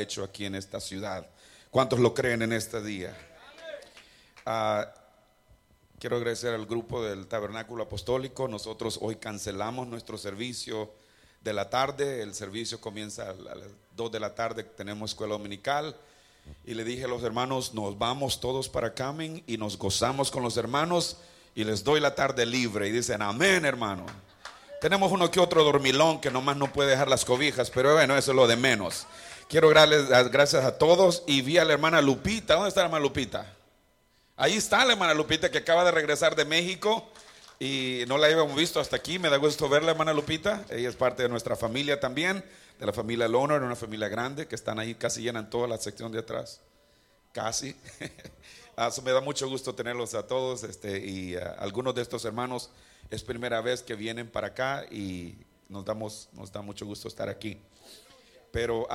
hecho aquí en esta ciudad. ¿Cuántos lo creen en este día? Ah, quiero agradecer al grupo del Tabernáculo Apostólico. Nosotros hoy cancelamos nuestro servicio de la tarde. El servicio comienza a las 2 de la tarde. Tenemos escuela dominical. Y le dije a los hermanos, nos vamos todos para Camin y nos gozamos con los hermanos y les doy la tarde libre. Y dicen, amén, hermano. Tenemos uno que otro dormilón que nomás no puede dejar las cobijas, pero bueno, eso es lo de menos. Quiero darles las gracias a todos y vi a la hermana Lupita. ¿Dónde está la hermana Lupita? Ahí está la hermana Lupita que acaba de regresar de México y no la habíamos visto hasta aquí. Me da gusto verla, hermana Lupita. Ella es parte de nuestra familia también, de la familia Loner, una familia grande que están ahí, casi llenan toda la sección de atrás. Casi. Ah, me da mucho gusto tenerlos a todos este, y ah, algunos de estos hermanos es primera vez que vienen para acá y nos, damos, nos da mucho gusto estar aquí. Pero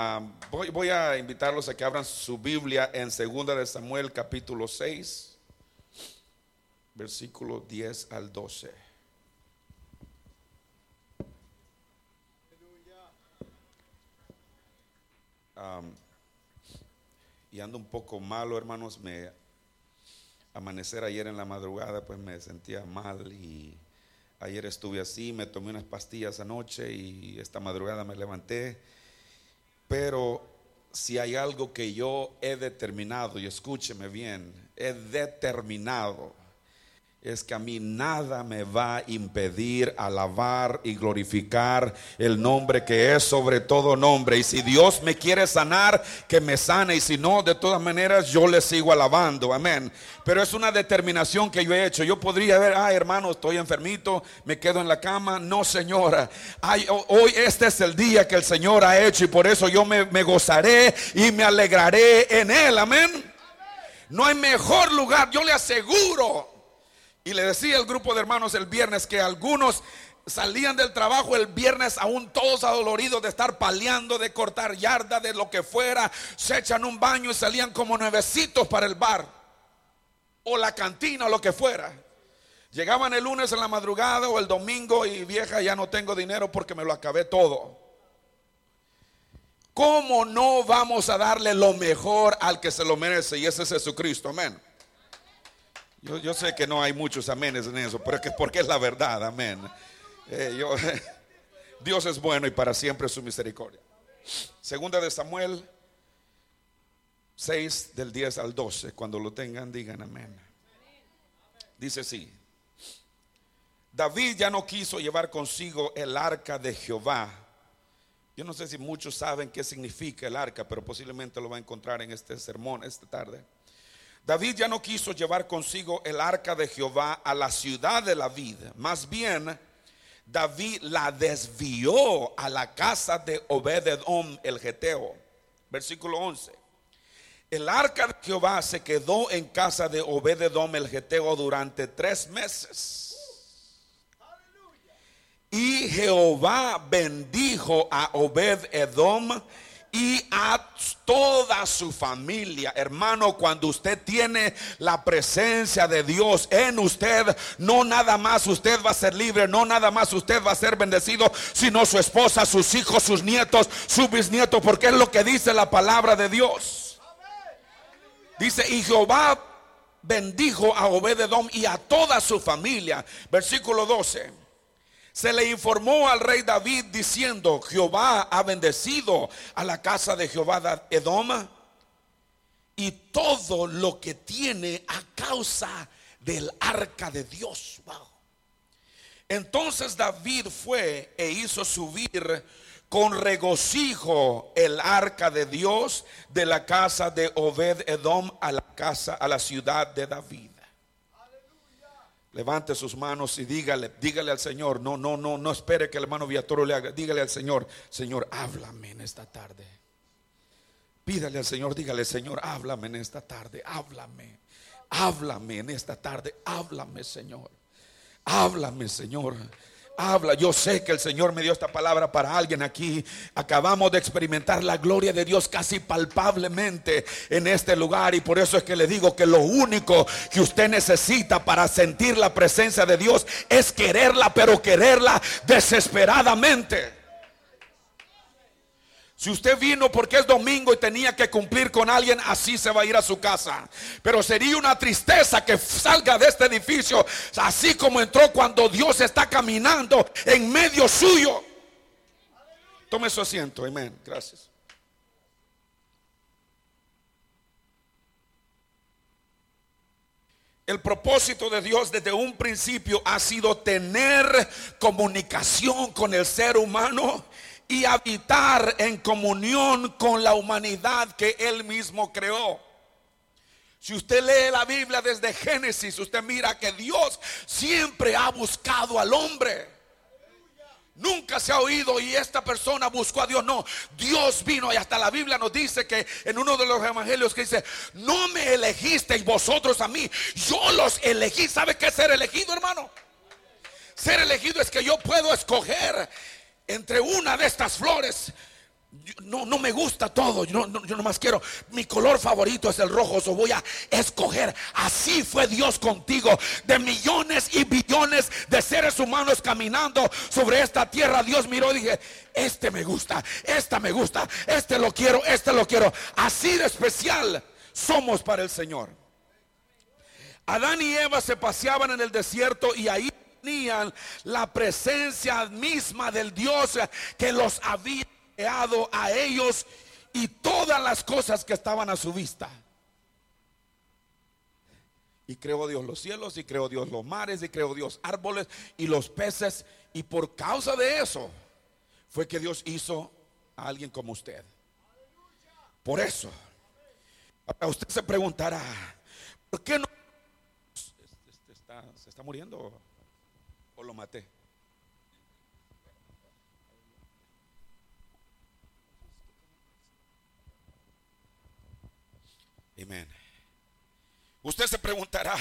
voy, voy, a invitarlos a que abran su Biblia en 2 de Samuel capítulo 6, versículo 10 al 12. y ando un poco malo, hermanos, me amanecer ayer en la madrugada, pues me sentía mal y ayer estuve así, me tomé unas pastillas anoche y esta madrugada me levanté. Pero si hay algo que yo he determinado, y escúcheme bien, he determinado es que a mí nada me va a impedir alabar y glorificar el nombre que es sobre todo nombre. Y si Dios me quiere sanar, que me sane. Y si no, de todas maneras, yo le sigo alabando. Amén. Pero es una determinación que yo he hecho. Yo podría ver, ah, hermano, estoy enfermito, me quedo en la cama. No, señora. hoy este es el día que el Señor ha hecho y por eso yo me, me gozaré y me alegraré en Él. Amén. No hay mejor lugar, yo le aseguro y le decía al grupo de hermanos el viernes que algunos salían del trabajo el viernes aún todos adoloridos de estar paleando, de cortar yarda, de lo que fuera. Se echan un baño y salían como nuevecitos para el bar o la cantina o lo que fuera. Llegaban el lunes en la madrugada o el domingo y vieja ya no tengo dinero porque me lo acabé todo. ¿Cómo no vamos a darle lo mejor al que se lo merece? Y ese es Jesucristo, amén. Yo, sé que no hay muchos amenes en eso, pero es que porque es la verdad, amén. Eh, Dios es bueno y para siempre su misericordia. Segunda de Samuel 6 del 10 al 12, cuando lo tengan digan amén. Dice así, David ya no quiso llevar consigo el arca de Jehová. Yo no sé si muchos saben qué significa el arca, pero posiblemente lo va a encontrar en este sermón esta tarde. David ya no quiso llevar consigo el arca de Jehová a la ciudad de la vida. Más bien, David la desvió a la casa de Obededom el Geteo. Versículo 11. El arca de Jehová se quedó en casa de Obededom el Geteo durante tres meses. Y Jehová bendijo a Obed-Edom y a toda su familia. Hermano, cuando usted tiene la presencia de Dios en usted, no nada más usted va a ser libre, no nada más usted va a ser bendecido, sino su esposa, sus hijos, sus nietos, su bisnieto, porque es lo que dice la palabra de Dios. Dice, y Jehová bendijo a Obededom y a toda su familia. Versículo 12 se le informó al rey David diciendo, Jehová ha bendecido a la casa de Jehová de Edom y todo lo que tiene a causa del arca de Dios. Entonces David fue e hizo subir con regocijo el arca de Dios de la casa de Obed Edom a la casa a la ciudad de David. Levante sus manos y dígale, dígale al Señor, no, no, no, no espere que el hermano Viatoro le haga, dígale al Señor, Señor, háblame en esta tarde. Pídale al Señor, dígale, Señor, háblame en esta tarde, háblame, háblame en esta tarde, háblame, Señor, háblame, Señor. Habla, yo sé que el Señor me dio esta palabra para alguien aquí. Acabamos de experimentar la gloria de Dios casi palpablemente en este lugar y por eso es que le digo que lo único que usted necesita para sentir la presencia de Dios es quererla, pero quererla desesperadamente. Si usted vino porque es domingo y tenía que cumplir con alguien, así se va a ir a su casa. Pero sería una tristeza que salga de este edificio así como entró cuando Dios está caminando en medio suyo. Tome su asiento, amén. Gracias. El propósito de Dios desde un principio ha sido tener comunicación con el ser humano y habitar en comunión con la humanidad que Él mismo creó. Si usted lee la Biblia desde Génesis, usted mira que Dios siempre ha buscado al hombre. Nunca se ha oído y esta persona buscó a Dios. No, Dios vino y hasta la Biblia nos dice que en uno de los evangelios que dice, no me elegisteis vosotros a mí, yo los elegí. ¿Sabe qué ser elegido, hermano? Ser elegido es que yo puedo escoger entre una de estas flores. No, no me gusta todo, yo, no, yo nomás quiero, mi color favorito es el rojo, so voy a escoger. Así fue Dios contigo, de millones y billones de seres humanos caminando sobre esta tierra. Dios miró y dije, este me gusta, esta me gusta, este lo quiero, este lo quiero. Así de especial somos para el Señor. Adán y Eva se paseaban en el desierto y ahí tenían la presencia misma del Dios que los había creado a ellos y todas las cosas que estaban a su vista. Y creó Dios los cielos, y creó Dios los mares, y creó Dios árboles y los peces. Y por causa de eso fue que Dios hizo a alguien como usted. Por eso. usted se preguntará, ¿por qué no? ¿Se está muriendo? Lo maté. Amén. Usted se preguntará,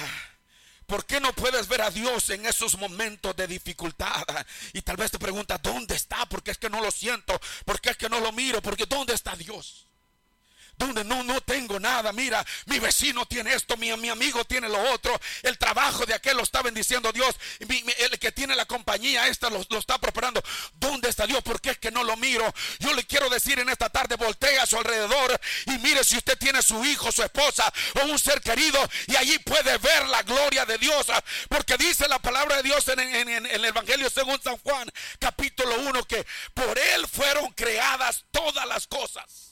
¿por qué no puedes ver a Dios en esos momentos de dificultad? Y tal vez te pregunta, ¿dónde está? Porque es que no lo siento, porque es que no lo miro, porque ¿dónde está Dios? Donde no, no tengo nada. Mira, mi vecino tiene esto, mi, mi amigo tiene lo otro. El trabajo de aquel lo está bendiciendo Dios. el que tiene la compañía esta lo, lo, está prosperando. ¿Dónde está Dios? ¿Por qué es que no lo miro? Yo le quiero decir en esta tarde, voltea a su alrededor y mire si usted tiene su hijo, su esposa o un ser querido y allí puede ver la gloria de Dios. Porque dice la palabra de Dios en, en el Evangelio según San Juan, capítulo 1, que por él fueron creadas todas las cosas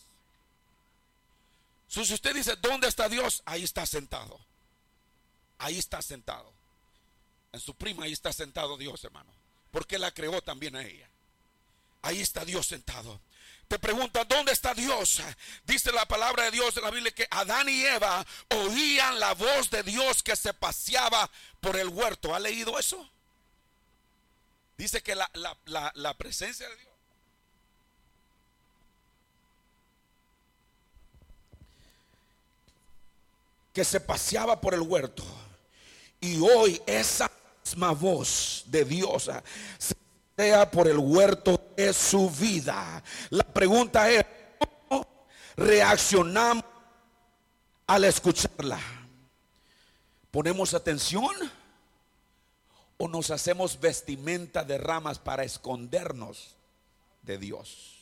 si usted dice, ¿dónde está Dios? Ahí está sentado. Ahí está sentado. En su prima ahí está sentado Dios, hermano. Porque la creó también a ella. Ahí está Dios sentado. Te pregunta, ¿dónde está Dios? Dice la palabra de Dios en la Biblia que Adán y Eva oían la voz de Dios que se paseaba por el huerto. ¿Ha leído eso? Dice que la, la presencia de Dios que se paseaba por el huerto. Y hoy esa misma voz de Dios ah, se pasea por el huerto de su vida. La pregunta es, ¿cómo reaccionamos al escucharla? ¿Ponemos atención? ¿O nos hacemos vestimenta de ramas para escondernos de Dios?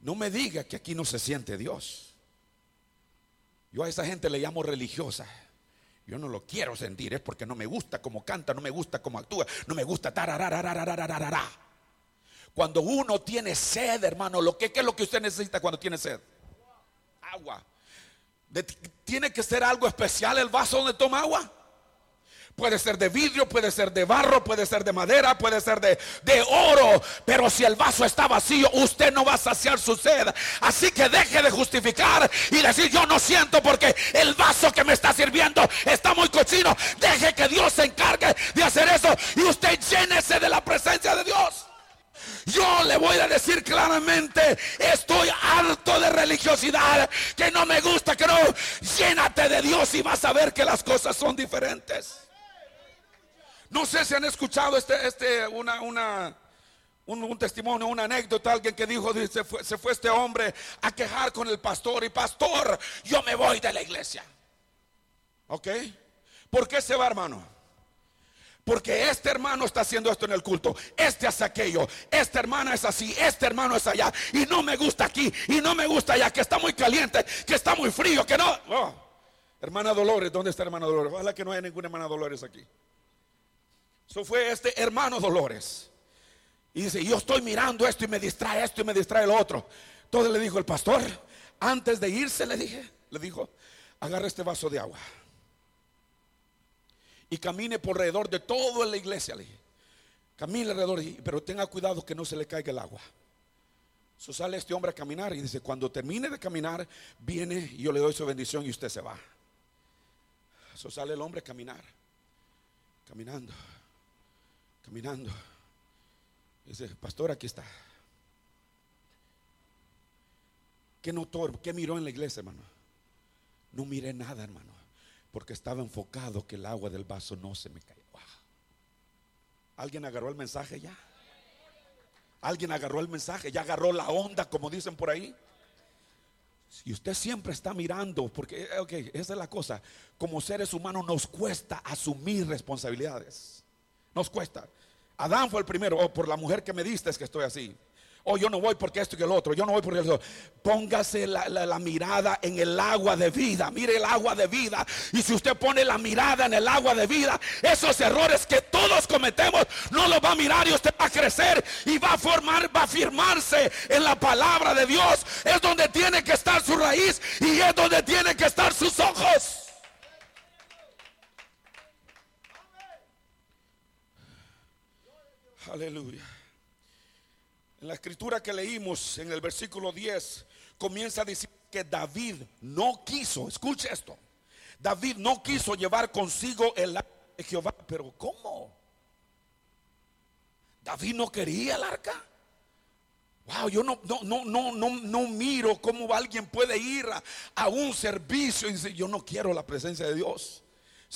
No me diga que aquí no se siente Dios. Yo a esa gente le llamo religiosa. Yo no lo quiero sentir, es porque no me gusta cómo canta, no me gusta cómo actúa, no me gusta Cuando uno tiene sed, hermano, lo que ¿qué es lo que usted necesita cuando tiene sed? Agua. ¿Tiene que ser algo especial el vaso donde toma agua? Puede ser de vidrio, puede ser de barro, puede ser de madera, puede ser de, de, oro. Pero si el vaso está vacío, usted no va a saciar su sed. Así que deje de justificar y decir yo no siento porque el vaso que me está sirviendo está muy cochino. Deje que Dios se encargue de hacer eso y usted llénese de la presencia de Dios. Yo le voy a decir claramente, estoy harto de religiosidad, que no me gusta, que no. Llénate de Dios y vas a ver que las cosas son diferentes. No sé si han escuchado este, este, una, una, un, testimonio, una anécdota, alguien que dijo, se fue, se fue este hombre a quejar con el pastor y pastor, yo me voy de la iglesia. ¿Ok? ¿Por qué se va, hermano? Porque este hermano está haciendo esto en el culto, este hace aquello, esta hermana es así, este hermano es allá, y no me gusta aquí, y no me gusta allá, que está muy caliente, que está muy frío, que no. Hermana Dolores, ¿dónde está hermana Dolores? Ojalá que no haya ninguna hermana Dolores aquí. Eso fue este hermano Dolores. Y dice, yo estoy mirando esto y me distrae esto y me distrae lo otro. Entonces le dijo el pastor, antes de irse le dije, le dijo, agarra este vaso de agua y camine por alrededor de toda la iglesia. Le dije, camine alrededor, pero tenga cuidado que no se le caiga el agua. So sale este hombre a caminar y dice, cuando termine de caminar, viene y yo le doy su bendición y usted se va. So sale el hombre a caminar, caminando, caminando. dice, pastor, aquí está. ¿Qué notó? ¿Qué miró en la iglesia, hermano? No miré nada, hermano porque estaba enfocado que el agua del vaso no se me caiga. ¿Alguien agarró el mensaje ya? ¿Alguien agarró el mensaje? ¿Ya agarró la onda, como dicen por ahí? Si usted siempre está mirando, porque, ok, esa es la cosa, como seres humanos nos cuesta asumir responsabilidades. Nos cuesta. Adán fue el primero, oh, por la mujer que me diste es que estoy así. Oh, yo no voy porque esto y el otro. Yo no voy porque el otro. Póngase la, mirada en el agua de vida. Mire el agua de vida. Y si usted pone la mirada en el agua de vida, esos errores que todos cometemos, no los va a mirar y usted va a crecer y va a formar, va a firmarse en la palabra de Dios. Es donde tiene que estar su raíz y es donde tiene que estar sus ojos. Aleluya. En la escritura que leímos en el versículo 10 comienza a decir que David no quiso, escuche esto, David no quiso llevar consigo el arca de Jehová, pero ¿cómo? David no quería el arca. Wow, yo no, no, no, no, no, no miro cómo alguien puede ir a, a un servicio y decir, yo no quiero la presencia de Dios.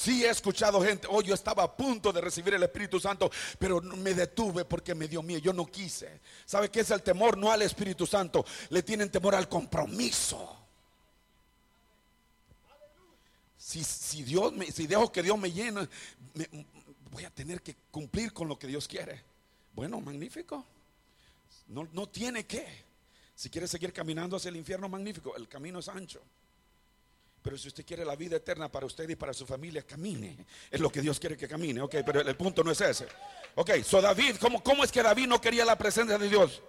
Sí he escuchado gente, oh, yo estaba a punto de recibir el Espíritu Santo, pero me detuve porque me dio miedo, yo no quise. ¿Sabe qué es el temor? No al Espíritu Santo, le tienen temor al compromiso. Si, si Dios me, si dejo que Dios me llene, voy a tener que cumplir con lo que Dios quiere. Bueno, magnífico. No, no tiene que. Si quiere seguir caminando hacia el infierno, magnífico. El camino es ancho. Pero si usted quiere la vida eterna para usted y para su familia, camine. Es lo que Dios quiere que camine. Ok, pero el, punto no es ese. Ok, so David, ¿cómo, ¿cómo es que David no quería la presencia de Dios?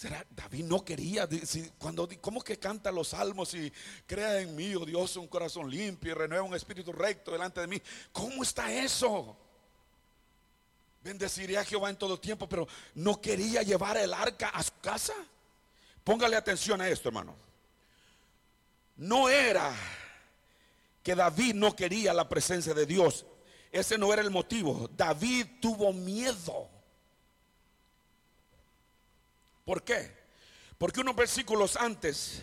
¿Será David no quería? cuando, ¿Cómo que canta los salmos y crea en mí, oh Dios, un corazón limpio y renueva un espíritu recto delante de mí? ¿Cómo está eso? Bendeciré a Jehová en todo tiempo, pero no quería llevar el arca a su casa. Póngale atención a esto, hermano. No era que David no quería la presencia de Dios. Ese no era el motivo. David tuvo miedo. ¿Por qué? Porque unos versículos antes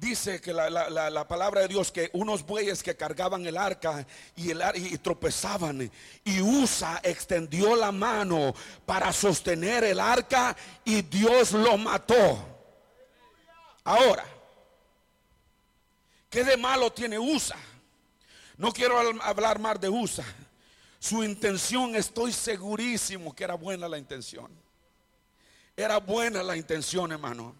dice que la, palabra de Dios que unos bueyes que cargaban el arca y, el, y tropezaban y Usa extendió la mano para sostener el arca y Dios lo mató. Ahora, ¿qué de malo tiene Usa? No quiero hablar más de Usa. Su intención, estoy segurísimo que era buena la intención. Era buena la intención, hermano.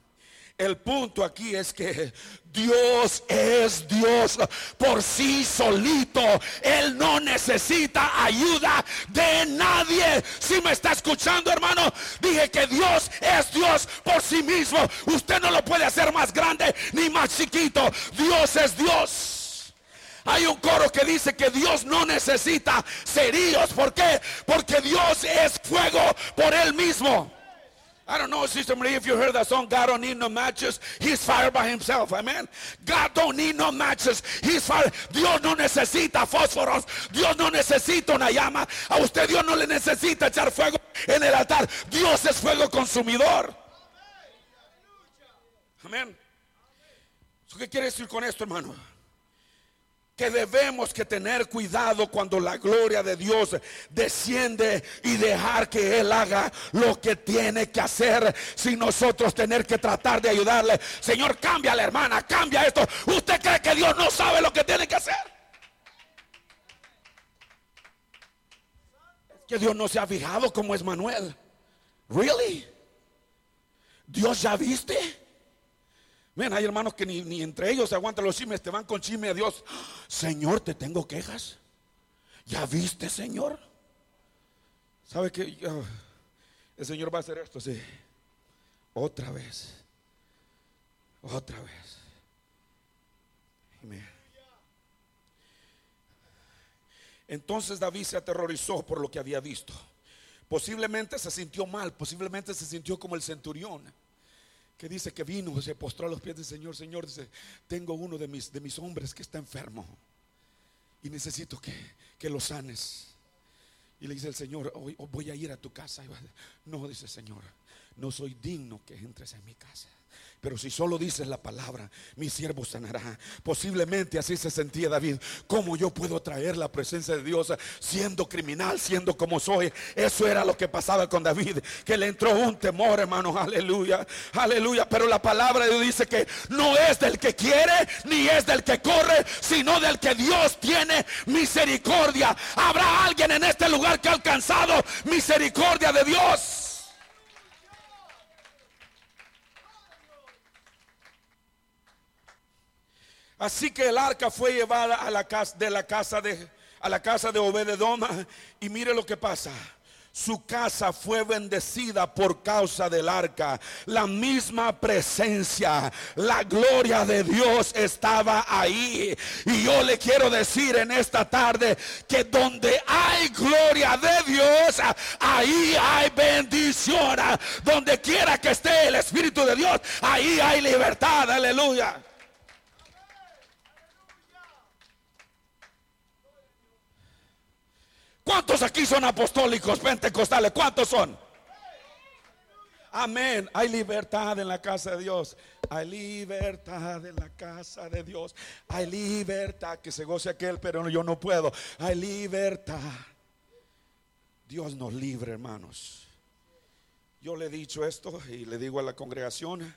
El punto aquí es que Dios es Dios por sí solito. Él no necesita ayuda de nadie. Si me está escuchando, hermano, dije que Dios es Dios por sí mismo. Usted no lo puede hacer más grande ni más chiquito. Dios es Dios. Hay un coro que dice que Dios no necesita cerillos. ¿Por qué? Porque Dios es fuego por él mismo. I don't know, Sister Marie, if you heard that song, God don't need no matches. He's fire by himself. Amen. God don't need no matches. He's fire. Dios no necesita fósforos. Dios no necesita una llama. A usted Dios no le necesita echar fuego en el altar. Dios es fuego consumidor. Amén. ¿Qué quiere decir con esto, hermano? que debemos que tener cuidado cuando la gloria de Dios desciende y dejar que Él haga lo que tiene que hacer sin nosotros tener que tratar de ayudarle. Señor, cambia la hermana, cambia esto. ¿Usted cree que Dios no sabe lo que tiene que hacer? Es que Dios no se ha fijado como es Manuel. ¿Really? ¿Dios ya viste? Hay hermanos que ni, entre ellos se aguantan los chismes, te van con chisme a Dios. Señor, te tengo quejas. ¿Ya viste, Señor? ¿Sabe que el Señor va a hacer esto? Sí. Otra vez. Otra vez. Entonces David se aterrorizó por lo que había visto. Posiblemente se sintió mal, posiblemente se sintió como el centurión que dice que vino, se postró a los pies del Señor. Señor, dice, tengo uno de mis, de mis hombres que está enfermo y necesito que, que lo sanes. Y le dice el Señor, hoy voy a ir a tu casa. No, dice Señor, no soy digno que entres en mi casa. Pero si solo dices la palabra, mi siervo sanará. Posiblemente así se sentía David. ¿Cómo yo puedo traer la presencia de Dios siendo criminal, siendo como soy? Eso era lo que pasaba con David. Que le entró un temor, hermano. Aleluya. Aleluya. Pero la palabra de Dios dice que no es del que quiere, ni es del que corre, sino del que Dios tiene misericordia. Habrá alguien en este lugar que ha alcanzado misericordia de Dios. Así que el arca fue llevada a la casa de la casa de a la casa de Obededoma y mire lo que pasa. Su casa fue bendecida por causa del arca. La misma presencia, la gloria de Dios estaba ahí. Y yo le quiero decir en esta tarde que donde hay gloria de Dios, ahí hay bendición. Donde quiera que esté el Espíritu de Dios, ahí hay libertad. Aleluya. ¿Cuántos aquí son apostólicos, pentecostales? ¿Cuántos son? Amén. Hay libertad en la casa de Dios. Hay libertad en la casa de Dios. Hay libertad. Que se goce aquel, pero yo no puedo. Hay libertad. Dios nos libre, hermanos. Yo le he dicho esto y le digo a la congregación,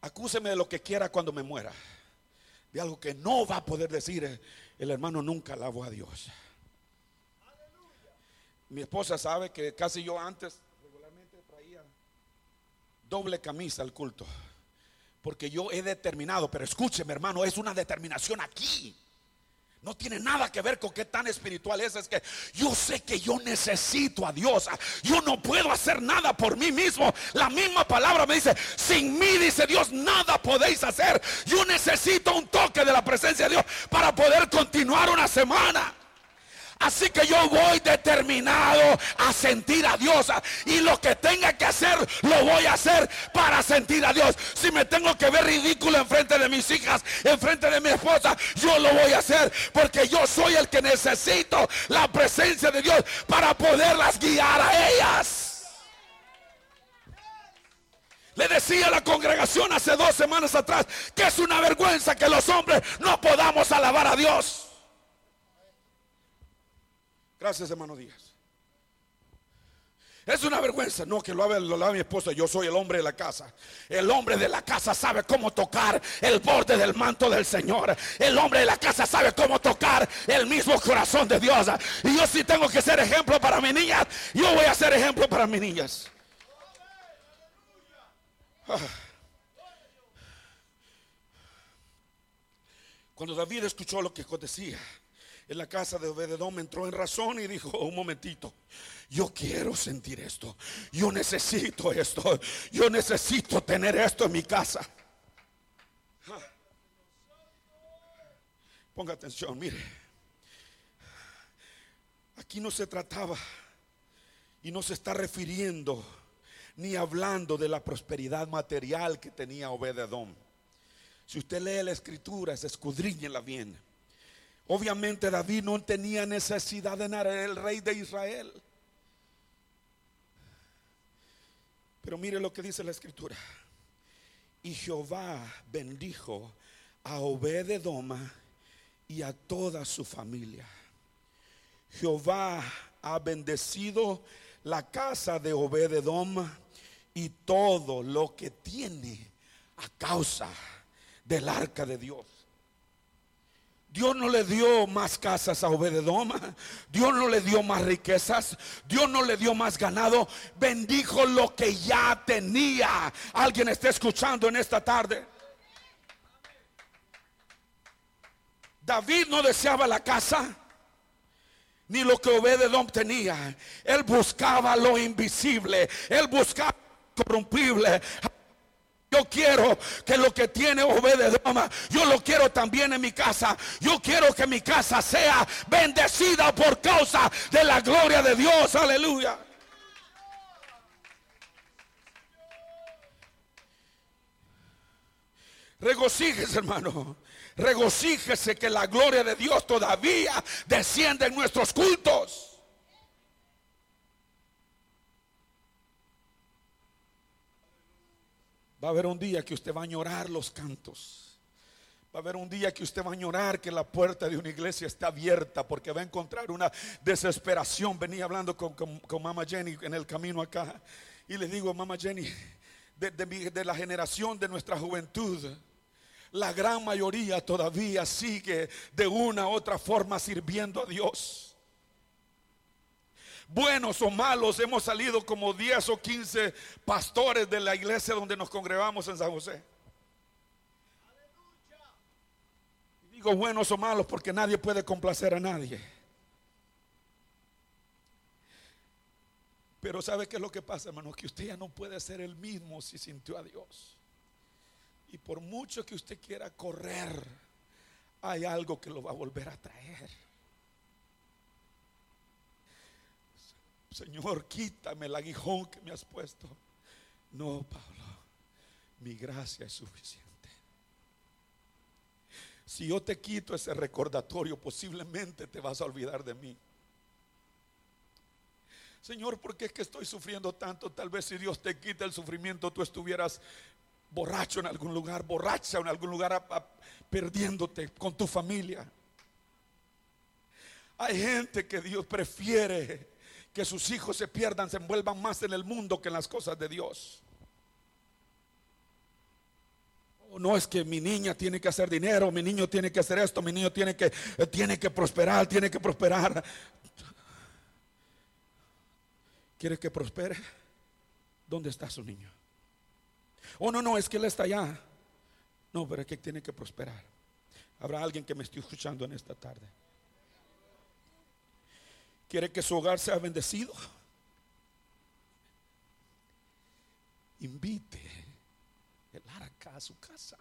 acúseme de lo que quiera cuando me muera. De algo que no va a poder decir el hermano nunca alabó a Dios. Mi esposa sabe que casi yo antes regularmente traía doble camisa al culto. Porque yo he determinado, pero escúcheme hermano, es una determinación aquí. No tiene nada que ver con qué tan espiritual es. Es que yo sé que yo necesito a Dios. Yo no puedo hacer nada por mí mismo. La misma palabra me dice, sin mí, dice Dios, nada podéis hacer. Yo necesito un toque de la presencia de Dios para poder continuar una semana. Así que yo voy determinado a sentir a Dios. Y lo que tenga que hacer, lo voy a hacer para sentir a Dios. Si me tengo que ver ridículo en frente de mis hijas, en frente de mi esposa, yo lo voy a hacer. Porque yo soy el que necesito la presencia de Dios para poderlas guiar a ellas. Le decía a la congregación hace dos semanas atrás que es una vergüenza que los hombres no podamos alabar a Dios. Gracias, hermano Díaz. Es una vergüenza, no que lo haga, lo mi esposa, yo soy el hombre de la casa. El hombre de la casa sabe cómo tocar el borde del manto del Señor. El hombre de la casa sabe cómo tocar el mismo corazón de Dios. Y yo sí tengo que ser ejemplo para mis niñas, yo voy a ser ejemplo para mis niñas. Ah. Cuando David escuchó lo que decía, en la casa de Obededom entró en razón y dijo, un momentito, yo quiero sentir esto, yo necesito esto, yo necesito tener esto en mi casa. Ponga atención, mire, aquí no se trataba y no se está refiriendo ni hablando de la prosperidad material que tenía Obededom. Si usted lee la escritura, escudriñela bien Obviamente David no tenía necesidad de nada, el rey de Israel. Pero mire lo que dice la escritura. Y Jehová bendijo a Obededoma y a toda su familia. Jehová ha bendecido la casa de Obededoma y todo lo que tiene a causa del arca de Dios. Dios no le dio más casas a Obededoma. Dios no le dio más riquezas. Dios no le dio más ganado. Bendijo lo que ya tenía. Alguien está escuchando en esta tarde. David no deseaba la casa ni lo que Obededom tenía. Él buscaba lo invisible. Él buscaba lo corrompible. Yo quiero que lo que tiene Obededoma, yo lo quiero también en mi casa. Yo quiero que mi casa sea bendecida por causa de la gloria de Dios. Aleluya. Regocíjese, hermano. Regocíjese que la gloria de Dios todavía desciende en nuestros cultos. Va a haber un día que usted va a añorar los cantos. Va a haber un día que usted va a añorar que la puerta de una iglesia está abierta porque va a encontrar una desesperación. Venía hablando con, con, Mama Jenny en el camino acá y le digo, Mama Jenny, de, de la generación de nuestra juventud, la gran mayoría todavía sigue de una u otra forma sirviendo a Dios buenos o malos, hemos salido como 10 o 15 pastores de la iglesia donde nos congregamos en San José. Digo buenos o malos porque nadie puede complacer a nadie. Pero ¿sabe qué es lo que pasa, hermano? Que usted ya no puede ser el mismo si sintió a Dios. Y por mucho que usted quiera correr, hay algo que lo va a volver a traer. Señor, quítame el aguijón que me has puesto. No, Pablo, mi gracia es suficiente. Si yo te quito ese recordatorio, posiblemente te vas a olvidar de mí. Señor, ¿por qué es que estoy sufriendo tanto? Tal vez si Dios te quita el sufrimiento, tú estuvieras borracho en algún lugar, borracha en algún lugar, perdiéndote con tu familia. Hay gente que Dios prefiere que sus hijos se pierdan, se envuelvan más en el mundo que en las cosas de Dios. Oh, no es que mi niña tiene que hacer dinero, mi niño tiene que hacer esto, mi niño tiene que, eh, tiene que prosperar, tiene que prosperar. ¿Quiere que prospere? ¿Dónde está su niño? Oh, no, no, es que él está allá. No, pero es que tiene que prosperar. Habrá alguien que me esté escuchando en esta tarde. ¿Quiere que su hogar sea bendecido? Invite el arca a su casa.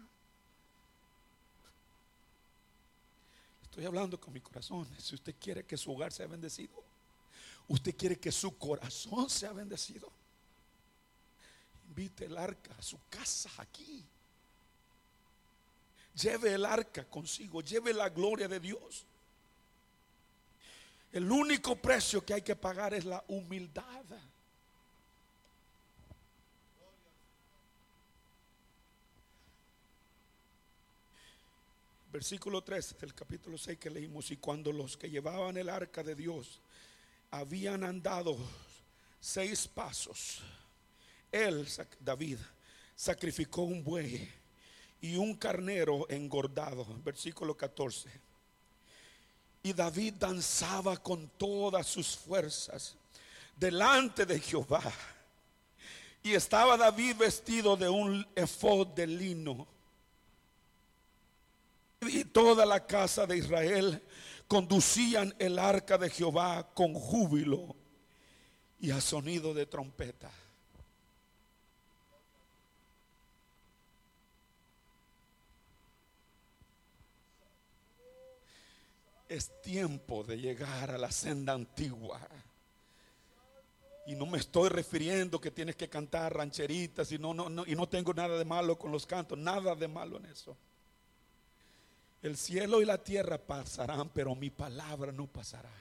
Estoy hablando con mi corazón. Si usted quiere que su hogar sea bendecido, usted quiere que su corazón sea bendecido, invite el arca a su casa aquí. Lleve el arca consigo, lleve la gloria de Dios. El único precio que hay que pagar es la humildad. Versículo 3 del capítulo 6 que leímos, y cuando los que llevaban el arca de Dios habían andado seis pasos, él, David, sacrificó un buey y un carnero engordado. Versículo 14 y David danzaba con todas sus fuerzas delante de Jehová. Y estaba David vestido de un efod de lino. Y toda la casa de Israel conducían el arca de Jehová con júbilo y a sonido de trompeta. Es tiempo de llegar a la senda antigua. Y no me estoy refiriendo que tienes que cantar rancheritas y no, no, y no tengo nada de malo con los cantos, nada de malo en eso. El cielo y la tierra pasarán, pero mi palabra no pasará.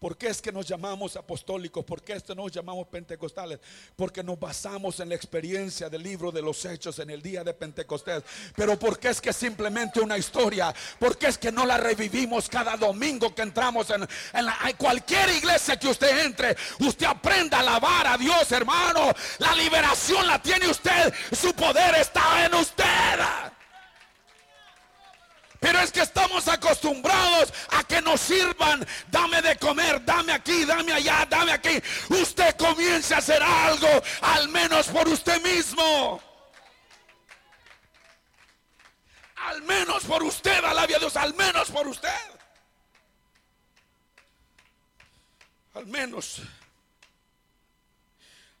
¿Por qué es que nos llamamos apostólicos? ¿Por qué es que nos llamamos pentecostales? Porque nos basamos en la experiencia del libro de los hechos en el día de Pentecostés. Pero ¿por qué es que simplemente una historia? ¿Por qué es que no la revivimos cada domingo que entramos en, en cualquier iglesia que usted entre? Usted aprenda a alabar a Dios, hermano. La liberación la tiene usted. Su poder está en usted. Pero es que estamos acostumbrados a que nos sirvan. Dame de comer, dame aquí, dame allá, dame aquí. Usted comience a hacer algo, al menos por usted mismo. Al menos por usted, alabia a Dios, al menos por usted. Al menos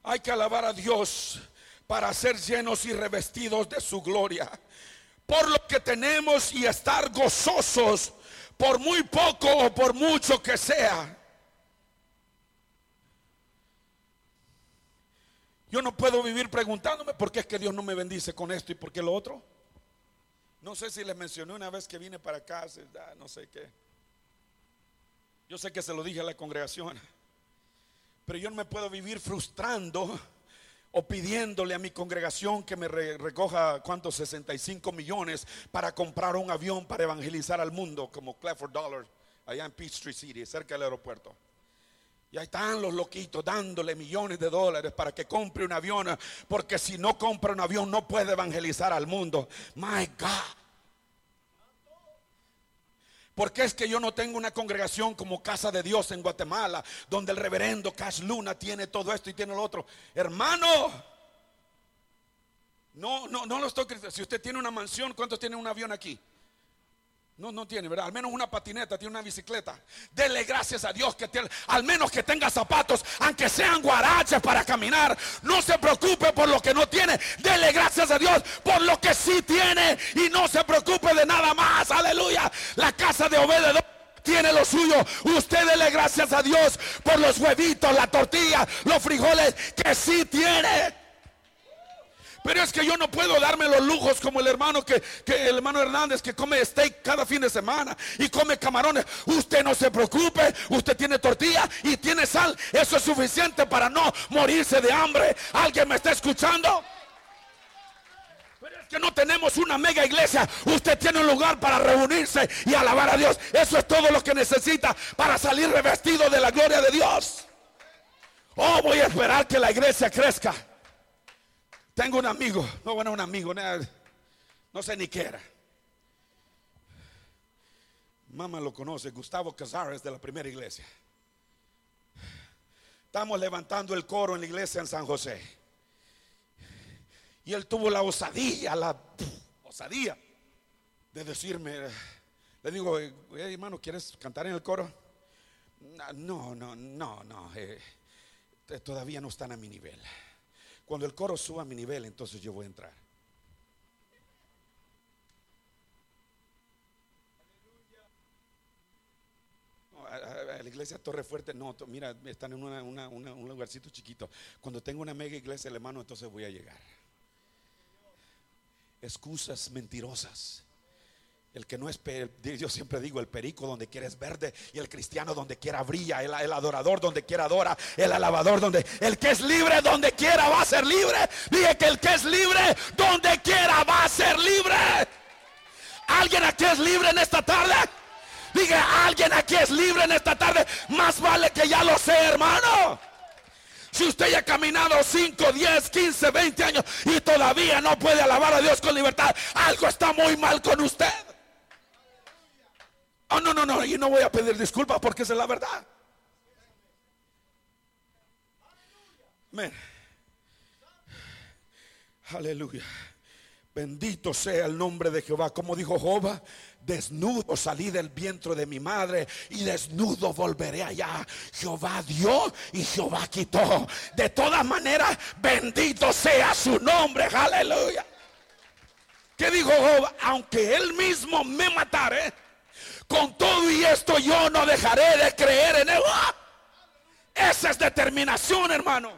hay que alabar a Dios para ser llenos y revestidos de su gloria por lo que tenemos y estar gozosos por muy poco o por mucho que sea. Yo no puedo vivir preguntándome por qué es que Dios no me bendice con esto y por qué lo otro. No sé si les mencioné una vez que vine para acá, no sé qué. Yo sé que se lo dije a la congregación, pero yo no me puedo vivir frustrando o pidiéndole a mi congregación que me recoja cuántos 65 millones para comprar un avión para evangelizar al mundo como Clifford Dollar allá en Peachtree City, cerca del aeropuerto. Y ahí están los loquitos dándole millones de dólares para que compre un avión, porque si no compra un avión no puede evangelizar al mundo. My God. Porque es que yo no tengo una congregación como Casa de Dios en Guatemala, donde el reverendo Cash Luna tiene todo esto y tiene lo otro. Hermano, no, no, no lo estoy Si usted tiene una mansión, ¿cuántos tiene un avión aquí? No, no tiene, ¿verdad? Al menos una patineta, tiene una bicicleta. Dele gracias a Dios que tiene, al menos que tenga zapatos, aunque sean guaraches para caminar. No se preocupe por lo que no tiene. Dele gracias a Dios por lo que sí tiene y no se preocupe de nada más. Aleluya. La casa de Obededor tiene lo suyo. Usted dele gracias a Dios por los huevitos, la tortilla, los frijoles que sí tiene. Pero es que yo no puedo darme los lujos como el hermano que, el hermano Hernández que come steak cada fin de semana y come camarones. Usted no se preocupe, usted tiene tortilla y tiene sal. Eso es suficiente para no morirse de hambre. ¿Alguien me está escuchando? Pero es que no tenemos una mega iglesia. Usted tiene un lugar para reunirse y alabar a Dios. Eso es todo lo que necesita para salir revestido de la gloria de Dios. Oh, voy a esperar que la iglesia crezca. Tengo un amigo, no bueno, un amigo, no sé ni qué era. Mamá lo conoce, Gustavo Casares de la primera iglesia. Estamos levantando el coro en la iglesia en San José. Y él tuvo la osadía, la osadía de decirme, le digo, hermano, ¿quieres cantar en el coro? No, no, no, no, eh, todavía no están a mi nivel. Cuando el coro suba mi nivel, entonces yo voy a entrar. a, la iglesia Torre Fuerte, no, mira, están en un lugarcito chiquito. Cuando tengo una mega iglesia, hermano, entonces voy a llegar. Excusas mentirosas. El que no es, yo siempre digo, el perico donde quiera es verde y el cristiano donde quiera brilla, el, adorador donde quiera adora, el alabador donde, el que es libre donde quiera va a ser libre. Dije que el que es libre donde quiera va a ser libre. ¿Alguien aquí es libre en esta tarde? Dije, ¿alguien aquí es libre en esta tarde? Más vale que ya lo sé, hermano. Si usted ya ha caminado 5, 10, 15, 20 años y todavía no puede alabar a Dios con libertad, algo está muy mal con usted. Oh, no, no, no, y no voy a pedir disculpas porque esa es la verdad. Amén. Aleluya. Bendito sea el nombre de Jehová. Como dijo Jehová, desnudo salí del vientre de mi madre y desnudo volveré allá. Jehová dio y Jehová quitó. De todas maneras, bendito sea su nombre. Aleluya. ¿Qué dijo Jehová? Aunque él mismo me matare con todo y esto yo no dejaré de creer en Él. ¡Ah! Esa es determinación, hermano.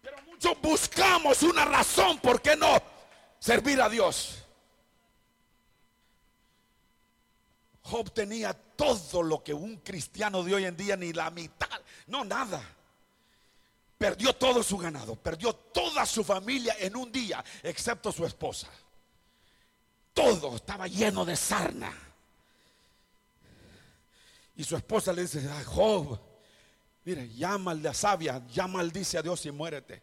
Pero muchos buscamos una razón por qué no servir a Dios. Job tenía todo lo que un cristiano de hoy en día, ni la mitad, no nada. Perdió todo su ganado, perdió toda su familia en un día, excepto su esposa todo estaba lleno de sarna. Y su esposa le dice, Job, mire, llama al de sabia, llama al dice a Dios y muérete.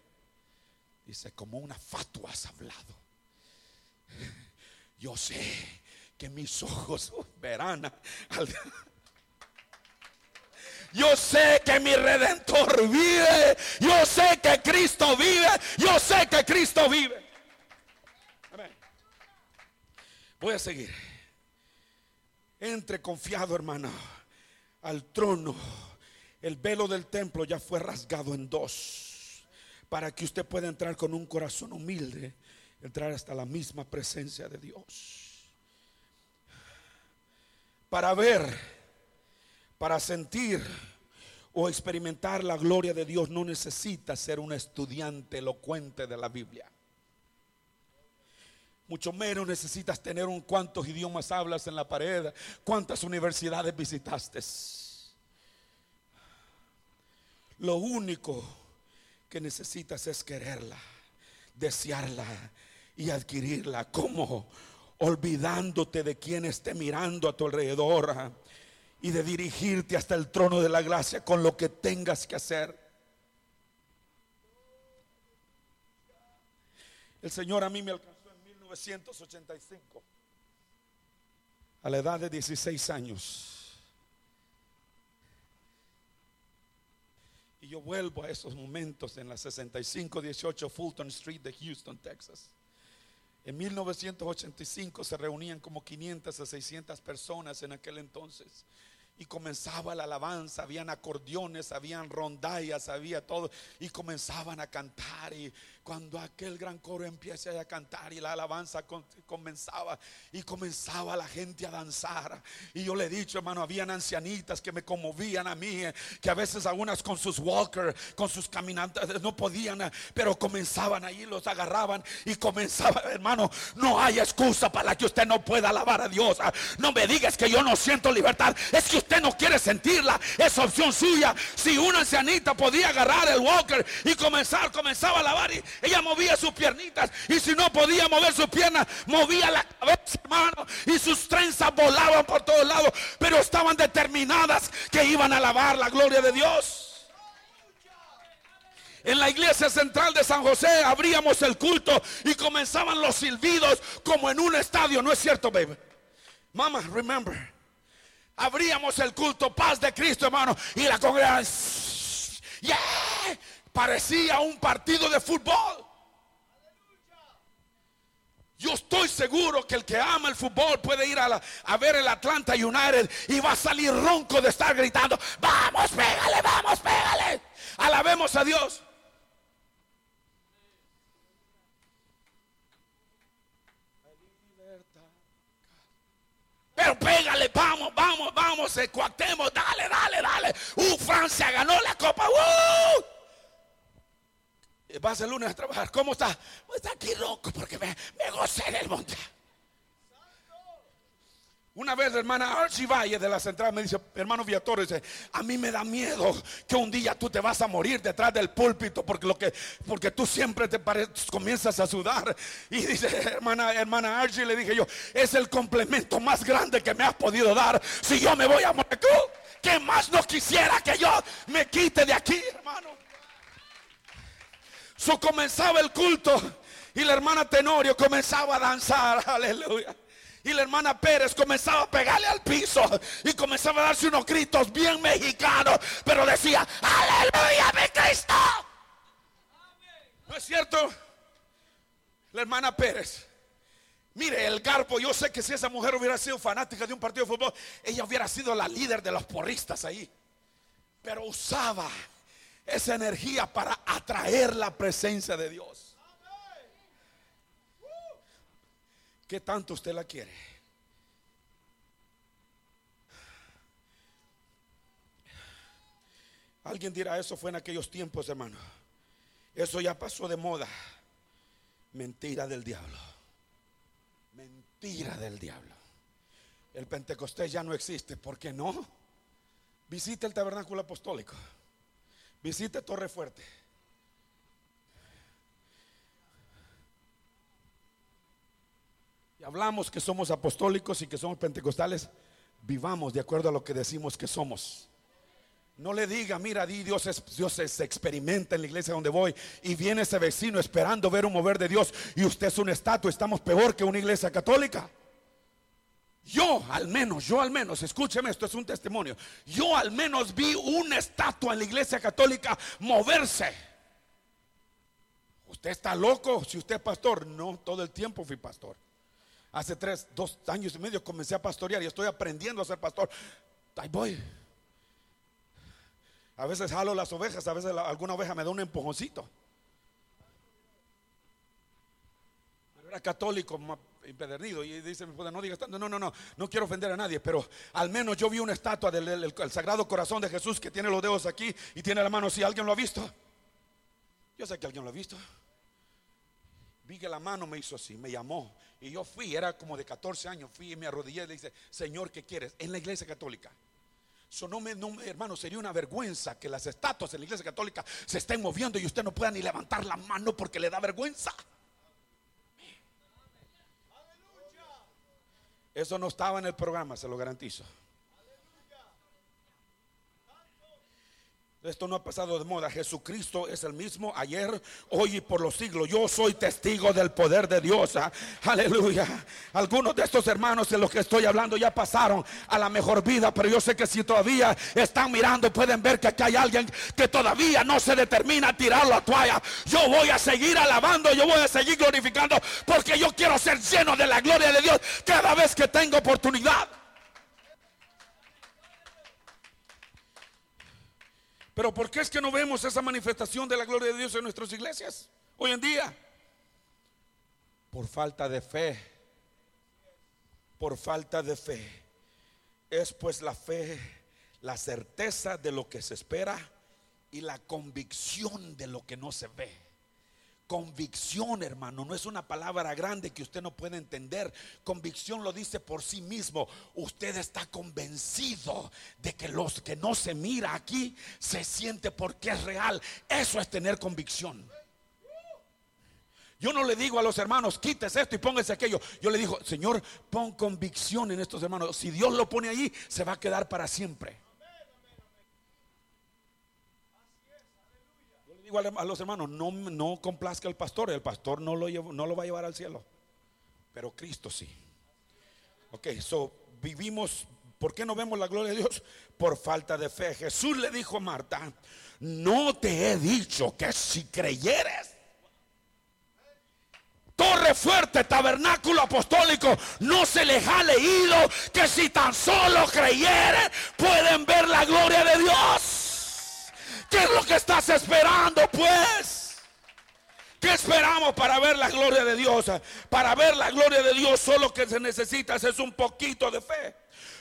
Dice, como una fatua has hablado. yo sé que mis ojos verán al yo sé que mi redentor vive. Yo sé que Cristo vive. Yo sé que Cristo vive. Voy a seguir. Entre confiado, hermano, al trono. El velo del templo ya fue rasgado en dos. Para que usted pueda entrar con un corazón humilde. Entrar hasta la misma presencia de Dios. Para ver para sentir o experimentar la gloria de Dios no necesita ser un estudiante elocuente de la Biblia. Mucho menos necesitas tener un cuántos idiomas hablas en la pared, cuántas universidades visitaste. Lo único que necesitas es quererla, desearla y adquirirla. como Olvidándote de quien esté mirando a tu alrededor y de dirigirte hasta el trono de la gracia con lo que tengas que hacer. El Señor a mí me alcanzó 1985, a la edad de 16 años. Y yo vuelvo a esos momentos en la 6518 Fulton Street de Houston, Texas. En 1985 se reunían como 500 a 600 personas en aquel entonces y comenzaba la alabanza, habían acordeones, habían rondallas, había todo, y comenzaban a cantar. Y cuando aquel gran coro empieza a cantar y la alabanza comenzaba, y comenzaba la gente a danzar. Y yo le he dicho, hermano, habían ancianitas que me conmovían a mí, eh, que a veces algunas con sus walkers, con sus caminantes, no podían, eh, pero comenzaban ahí, los agarraban y comenzaba, hermano, no hay excusa para que usted no pueda alabar a Dios. Ah, no me digas que yo no siento libertad, es que usted no quiere sentirla, es opción suya. Si una ancianita podía agarrar el walker y comenzar, comenzaba a lavar y ella movía sus piernitas. Y si no podía mover sus piernas, movía la cabeza, hermano. Y sus trenzas volaban por todos lados. Pero estaban determinadas que iban a lavar la gloria de Dios. En la iglesia central de San José abríamos el culto y comenzaban los silbidos como en un estadio. ¿No es cierto, baby? Mama, remember abríamos el culto paz de Cristo, hermano, y la congregación, yeah, parecía un partido de fútbol. Yo estoy seguro que el que ama el fútbol puede ir a, ver el Atlanta United y va a salir ronco de estar gritando, vamos, pégale, vamos, pégale. Alabemos a Dios. Pero pégale, vamos, vamos, vamos, cuatemos, dale, dale, dale. Uh, Francia ganó la copa. Uh. Vas el lunes a trabajar. ¿Cómo está? Pues aquí loco porque me, me gocé del monte. Una vez la hermana Archie Valle de la central me dice, hermano Viator, dice, a mí me da miedo que un día tú te vas a morir detrás del púlpito porque lo que porque tú siempre te comienzas a sudar. Y dice, hermana, hermana Archie, le dije yo, es el complemento más grande que me has podido dar. Si yo me voy a morir, ¿qué más no quisiera que yo me quite de aquí, hermano? So comenzaba el culto y la hermana Tenorio comenzaba a danzar, aleluya. Y la hermana Pérez comenzaba a pegarle al piso y comenzaba a darse unos gritos bien mexicanos, pero decía, aleluya, mi Cristo. ¿No es cierto? La hermana Pérez. Mire, el garbo, yo sé que si esa mujer hubiera sido fanática de un partido de fútbol, ella hubiera sido la líder de los porristas ahí. Pero usaba esa energía para atraer la presencia de Dios. ¿Qué tanto usted la quiere? Alguien dirá, eso fue en aquellos tiempos, hermano. Eso ya pasó de moda. Mentira del diablo. Mentira del diablo. El Pentecostés ya no existe. ¿Por qué no? Visite el tabernáculo apostólico. Visite Torre Fuerte. y hablamos que somos apostólicos y que somos pentecostales, vivamos de acuerdo a lo que decimos que somos. No le diga, mira, di, Dios, es, Dios se experimenta en la iglesia donde voy y viene ese vecino esperando ver un mover de Dios y usted es un estatua, estamos peor que una iglesia católica. Yo al menos, yo al menos, escúcheme, esto es un testimonio. Yo al menos vi una estatua en la iglesia católica moverse. ¿Usted está loco si usted es pastor? No, todo el tiempo fui pastor. Hace tres, dos años y medio comencé a pastorear y estoy aprendiendo a ser pastor. Ahí voy. A veces jalo las ovejas, a veces alguna oveja me da un empujoncito. Era católico, empedernido, y dice no digas tanto, no, no, no, no quiero ofender a nadie, pero al menos yo vi una estatua del, Sagrado Corazón de Jesús que tiene los dedos aquí y tiene la mano, si alguien lo ha visto. Yo sé que alguien lo ha visto. Vi que la mano me hizo así, me llamó. Y yo fui, era como de 14 años, fui y me arrodillé y le dice, Señor, ¿qué quieres? En la iglesia católica. Eso no me, hermano, sería una vergüenza que las estatuas en la iglesia católica se estén moviendo y usted no pueda ni levantar la mano porque le da vergüenza. Eso no estaba en el programa, se lo garantizo. Esto no ha pasado de moda. Jesucristo es el mismo ayer, hoy y por los siglos. Yo soy testigo del poder de Dios. Ah, aleluya. Algunos de estos hermanos de los que estoy hablando ya pasaron a la mejor vida, pero yo sé que si todavía están mirando pueden ver que aquí hay alguien que todavía no se determina a tirar la toalla. Yo voy a seguir alabando, yo voy a seguir glorificando porque yo quiero ser lleno de la gloria de Dios cada vez que tengo oportunidad. Pero ¿por qué es que no vemos esa manifestación de la gloria de Dios en nuestras iglesias hoy en día? Por falta de fe. Por falta de fe. Es pues la fe, la certeza de lo que se espera y la convicción de lo que no se ve. Convicción, hermano, no es una palabra grande que usted no puede entender. Convicción lo dice por sí mismo. Usted está convencido de que los que no se mira aquí se siente porque es real. Eso es tener convicción. Yo no le digo a los hermanos, quítese esto y póngase aquello. Yo le digo, Señor, pon convicción en estos hermanos. Si Dios lo pone allí, se va a quedar para siempre. Digo a los hermanos, no, no complazca al pastor, el pastor no lo, no lo va a llevar al cielo, pero Cristo sí. Ok, so vivimos, ¿por qué no vemos la gloria de Dios? Por falta de fe. Jesús le dijo a Marta, no te he dicho que si creyeres, torre fuerte, tabernáculo apostólico, no se les ha leído que si tan solo creyeres pueden ver la gloria de Dios. ¿Qué es lo que estás esperando, pues? ¿Qué esperamos para ver la gloria de Dios? Para ver la gloria de Dios solo que se necesita es un poquito de fe.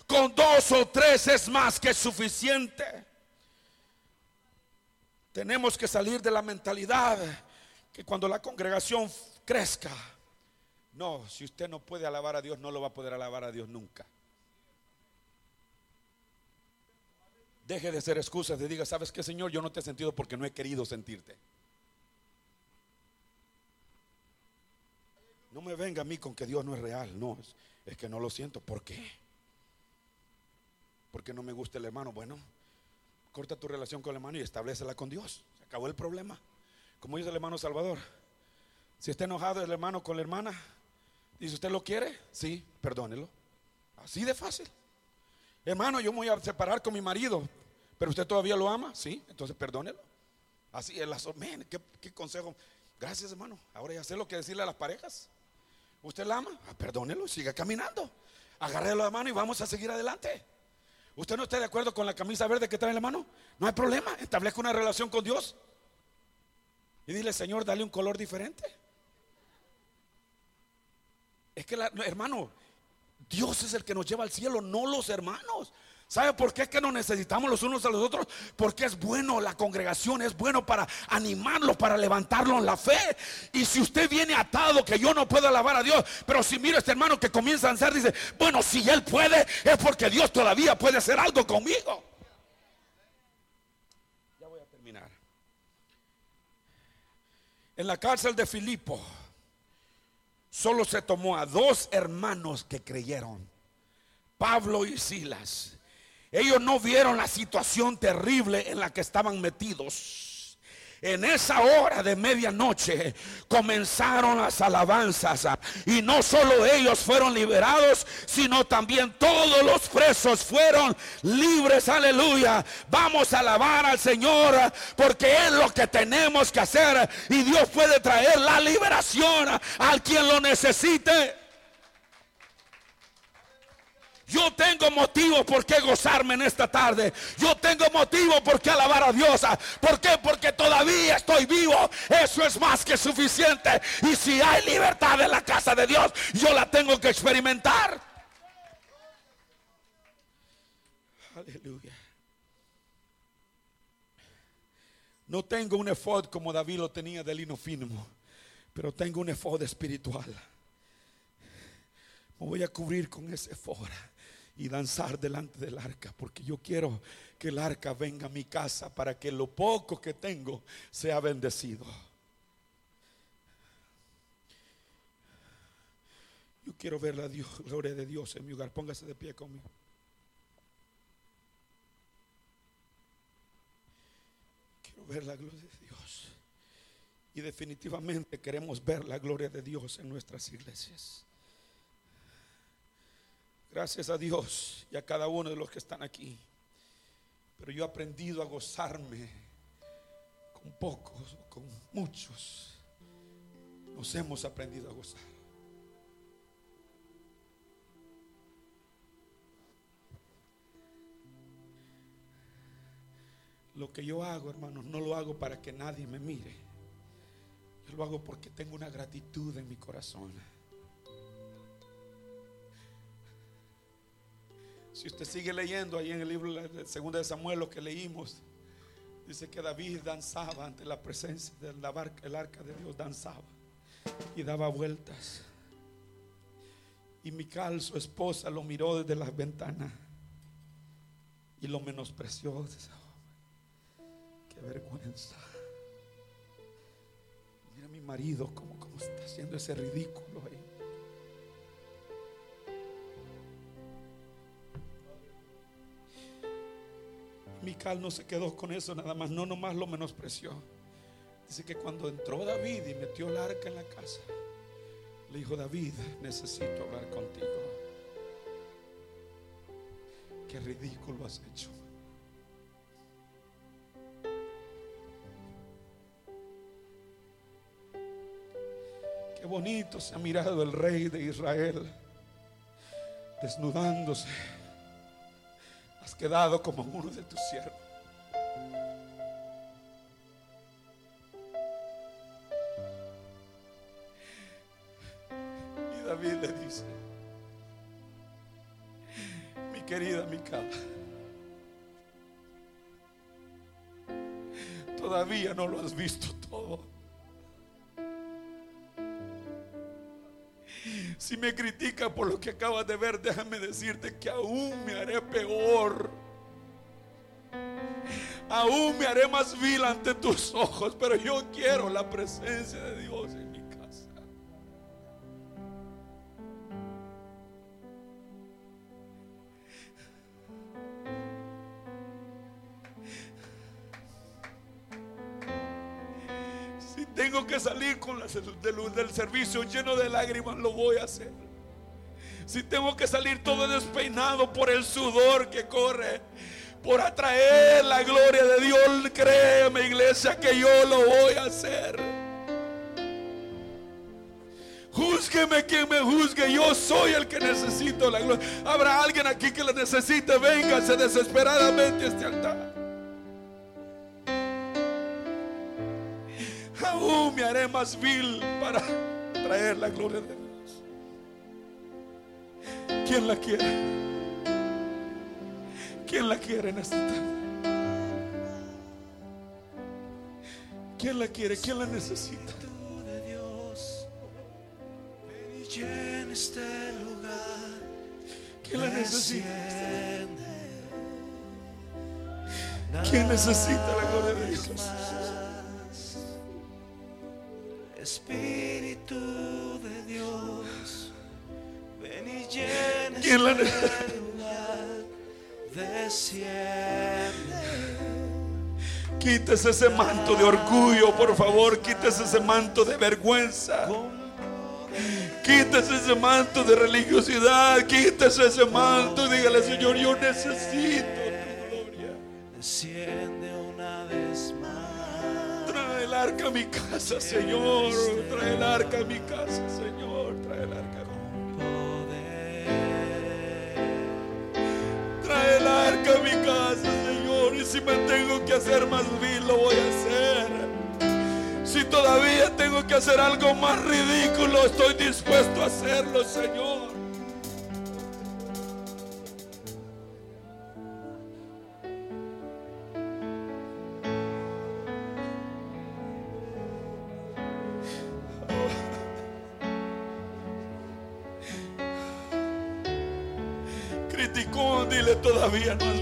Con dos o tres es más que suficiente. Tenemos que salir de la mentalidad que cuando la congregación crezca, no, si usted no puede alabar a Dios, no lo va a poder alabar a Dios nunca. Deje de ser excusas y diga, ¿sabes qué, Señor? Yo no te he sentido porque no he querido sentirte. No me venga a mí con que Dios no es real. No, es, que no lo siento. ¿Por qué? Porque no me gusta el hermano. Bueno, corta tu relación con el hermano y establecela con Dios. Se acabó el problema. Como dice el hermano Salvador. Si está enojado el hermano con la hermana, dice, ¿usted lo quiere? Sí, perdónelo. Así de fácil. Hermano, yo me voy a separar con mi marido, pero usted todavía lo ama, sí, entonces perdónelo. Así es la ¿qué, ¿qué, consejo. Gracias, hermano. Ahora ya sé lo que decirle a las parejas. ¿Usted la ama? Ah, perdónelo, siga caminando. Agárrelo la mano y vamos a seguir adelante. ¿Usted no está de acuerdo con la camisa verde que trae la mano? No hay problema. Establezca una relación con Dios. Y dile, Señor, dale un color diferente. Es que, hermano, Dios es el que nos lleva al cielo, no los hermanos. ¿Sabe por qué es que nos necesitamos los unos a los otros? Porque es bueno la congregación, es bueno para animarlos, para levantarlos en la fe. Y si usted viene atado que yo no puedo alabar a Dios, pero si miro a este hermano que comienza a hacer, dice, bueno, si él puede, es porque Dios todavía puede hacer algo conmigo. Ya voy a terminar. En la cárcel de Filipo solo se tomó a dos hermanos que creyeron, Pablo y Silas. Ellos no vieron la situación terrible en la que estaban metidos. En esa hora de medianoche comenzaron las alabanzas y no solo ellos fueron liberados, sino también todos los presos fueron libres. Aleluya. Vamos a alabar al Señor porque es lo que tenemos que hacer y Dios puede traer la liberación al quien lo necesite. Yo tengo motivo por qué gozarme en esta tarde. Yo tengo motivo por qué alabar a Dios. ¿Por qué? Porque todavía estoy vivo. Eso es más que suficiente. Y si hay libertad en la casa de Dios, yo la tengo que experimentar. Aleluya. No tengo un efod como David lo tenía de lino fino, pero tengo un efod espiritual. Me voy a cubrir con ese efod y danzar delante del arca, porque yo quiero que el arca venga a mi casa para que lo poco que tengo sea bendecido. Yo quiero ver la gloria de Dios en mi hogar. Póngase de pie conmigo. Quiero ver la gloria de Dios. Y definitivamente queremos ver la gloria de Dios en nuestras iglesias. Gracias a Dios y a cada uno de los que están aquí. Pero yo he aprendido a gozarme con pocos, con muchos. Nos hemos aprendido a gozar. Lo que yo hago, hermanos, no lo hago para que nadie me mire. Yo lo hago porque tengo una gratitud en mi corazón. Si usted sigue leyendo ahí en el libro de Segunda de Samuel, lo que leímos, dice que David danzaba ante la presencia del el arca de Dios, danzaba y daba vueltas. Y Mical, su esposa, lo miró desde las ventanas y lo menospreció. Dice, oh, qué vergüenza. Mira mi marido como, como está haciendo ese ridículo ahí. Mical no se quedó con eso nada más, no nomás lo menospreció. Dice que cuando entró David y metió el arca en la casa, le dijo, David, necesito hablar contigo. Qué ridículo has hecho. Qué bonito se ha mirado el rey de Israel desnudándose quedado como uno de tus siervos. Y David le dice, mi querida Mical, todavía no lo has visto todo. Si me por lo que acabas de ver, déjame decirte que aún me haré peor. Aún me haré más vil ante tus ojos, pero yo quiero la presencia de Dios en mi casa. tengo que salir con la luz del servicio lleno de lágrimas, lo voy a hacer. Si tengo que salir todo despeinado por el sudor que corre, por atraer la gloria de Dios, créeme iglesia que yo lo voy a hacer. Júzgueme quien me juzgue, yo soy el que necesito la gloria. Habrá alguien aquí que la necesite, véngase desesperadamente a este altar. aún me haré más vil para traer la gloria de Dios. ¿Quién la quiere? ¿Quién la quiere en esta tarde? ¿Quién la quiere? ¿Quién la necesita? ¿Quién la necesita? ¿Quién necesita la gloria de Dios? Espíritu de Dios, ven y ¿Quién la. Quítese ese manto de orgullo, por favor. Quítese ese manto de vergüenza. Quítese ese manto de religiosidad. Quítese ese manto. Dígale, Señor, yo necesito tu gloria. Desciende una vez más. Trae el arca a mi casa, Señor. Trae el arca a mi casa, Señor. Trae el arca. Trae el arca a mi casa, Señor. Y si me tengo que hacer más vil, lo voy a hacer. Si todavía tengo que hacer algo más ridículo, estoy dispuesto a hacerlo, Señor. Todavía no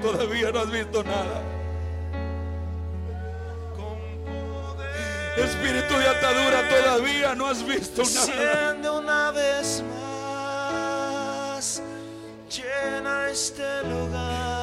todavía no has visto nada. Espíritu de atadura, todavía no has visto nada. Una vez más, llena este lugar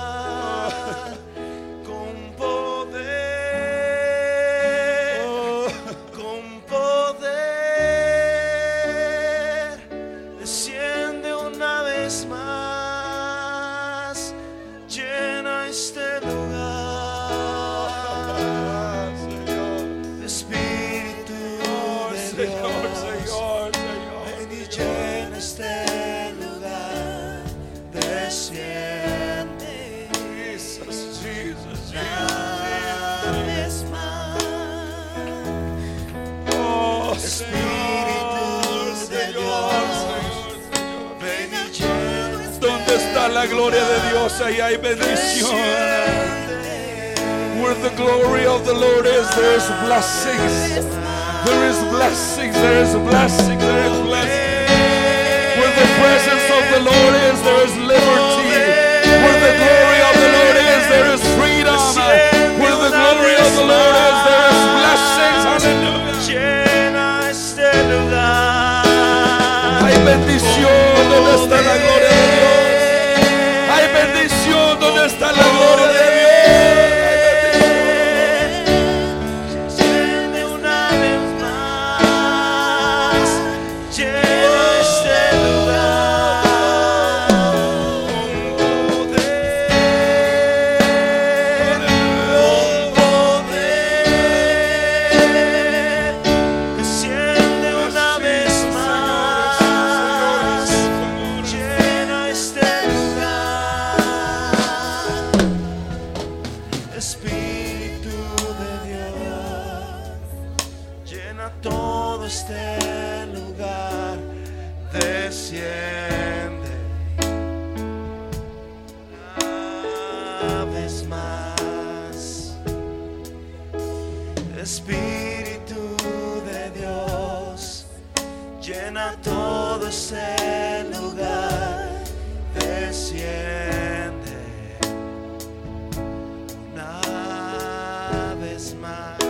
Señor. Señor, Señor. Ven y llena este lugar, desciende Jesus, Jesus, una vez más. Oh, Espíritu Señor, de Señor, Dios. Ven y llena este Donde está la gloria de Dios, ahí hay bendición. Where the glory of the Lord is, there is blessings. There is blessings, there is blessings, there is blessings. Where the presence of the Lord is, there is liberty. Where the glory of the Lord is, there is freedom. Where the glory of the Lord is, there is blessings. Hallelujah. llena este lugar. Hay bendición donde está la gloria vez más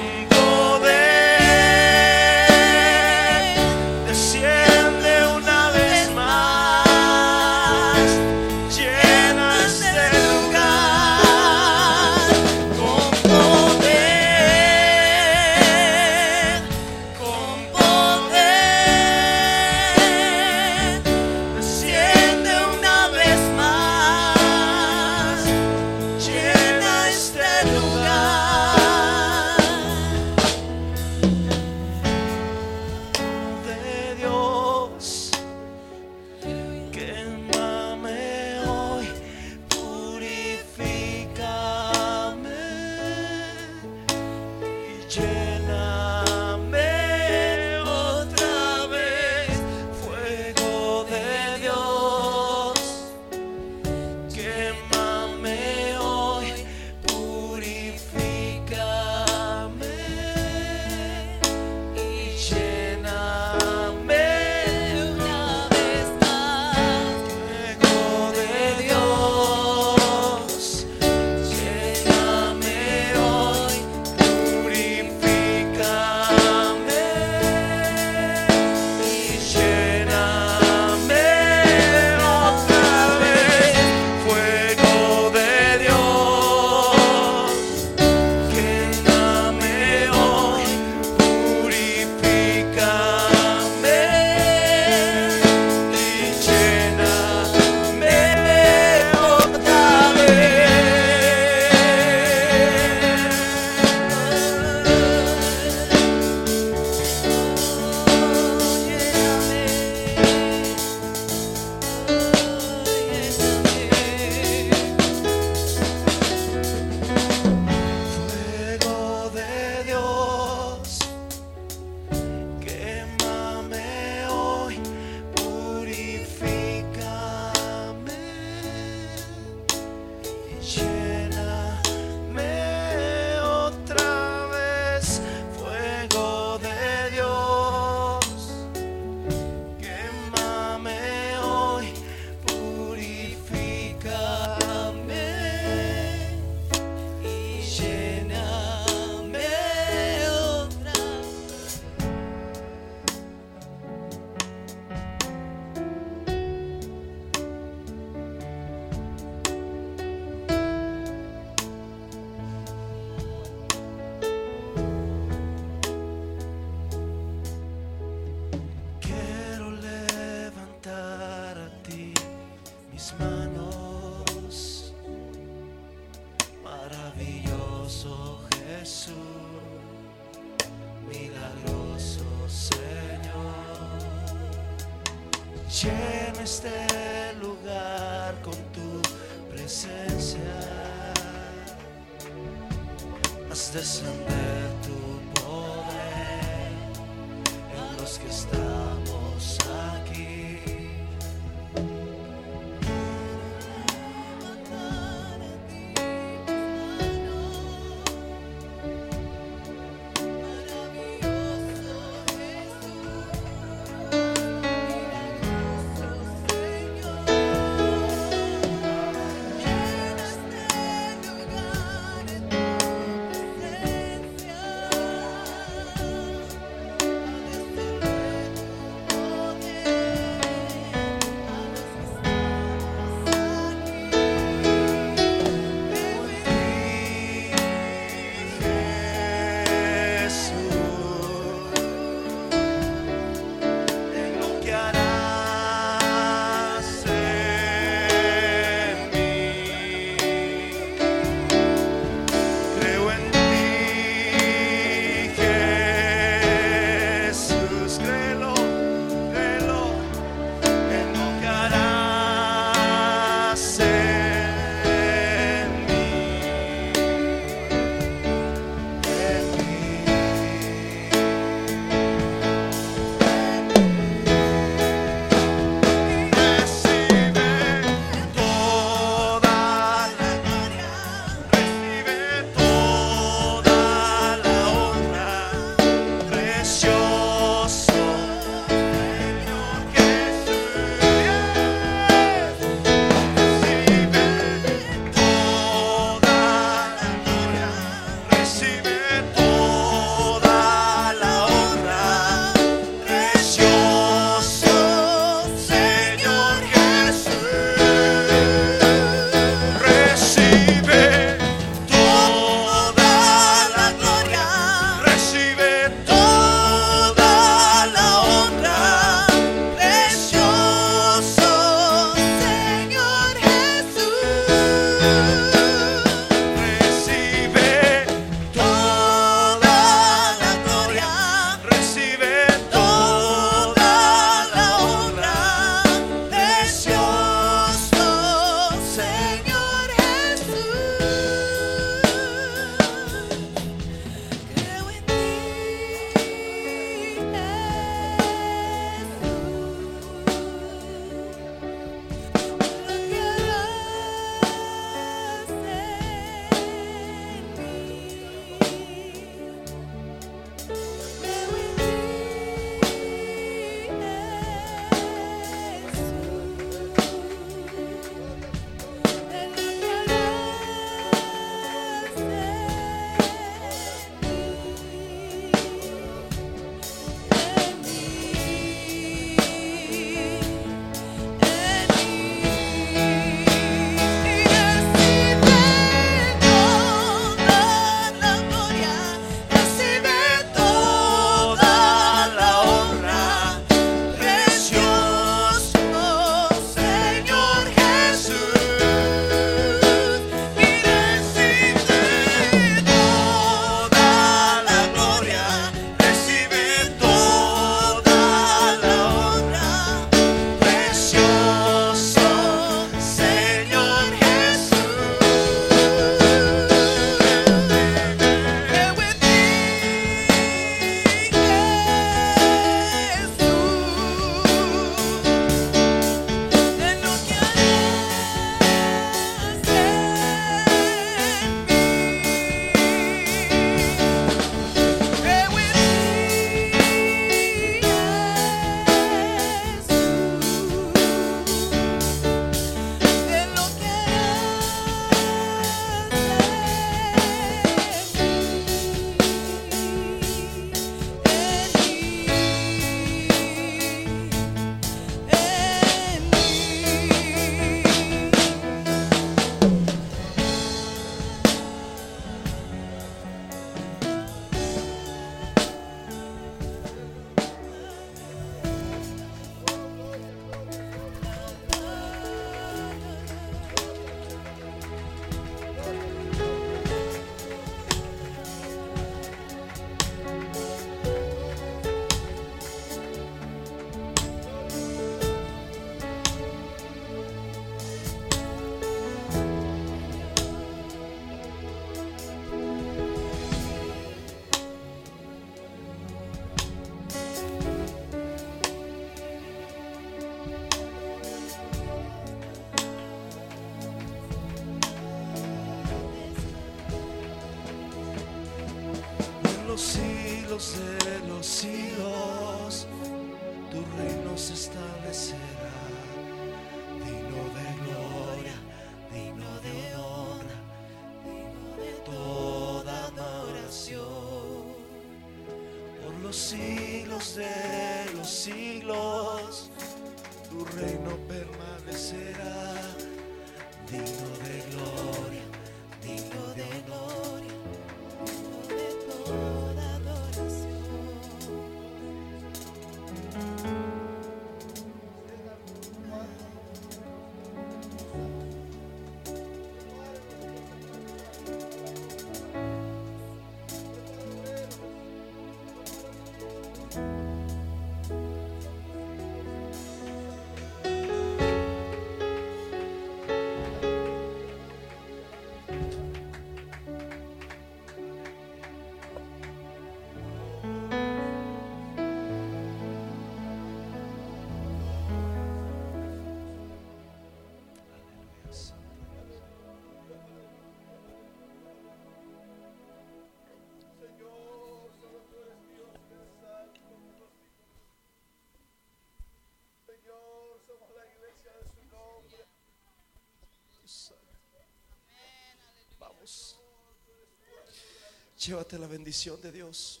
Llévate la bendición de Dios.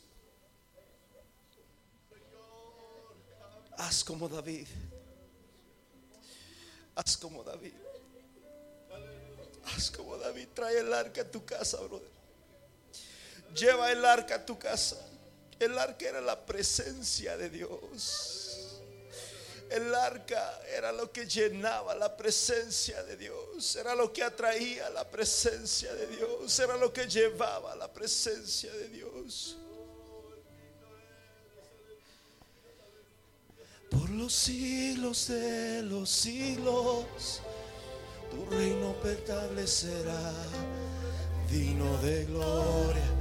Haz como David. Haz como David. Haz como David. Trae el arca a tu casa, brother. Lleva el arca a tu casa. El arca era la presencia de Dios. El arca era lo que llenaba la presencia de Dios, era lo que atraía la presencia de Dios, era lo que llevaba la presencia de Dios. Por los siglos de los siglos, tu reino establecerá, digno de gloria,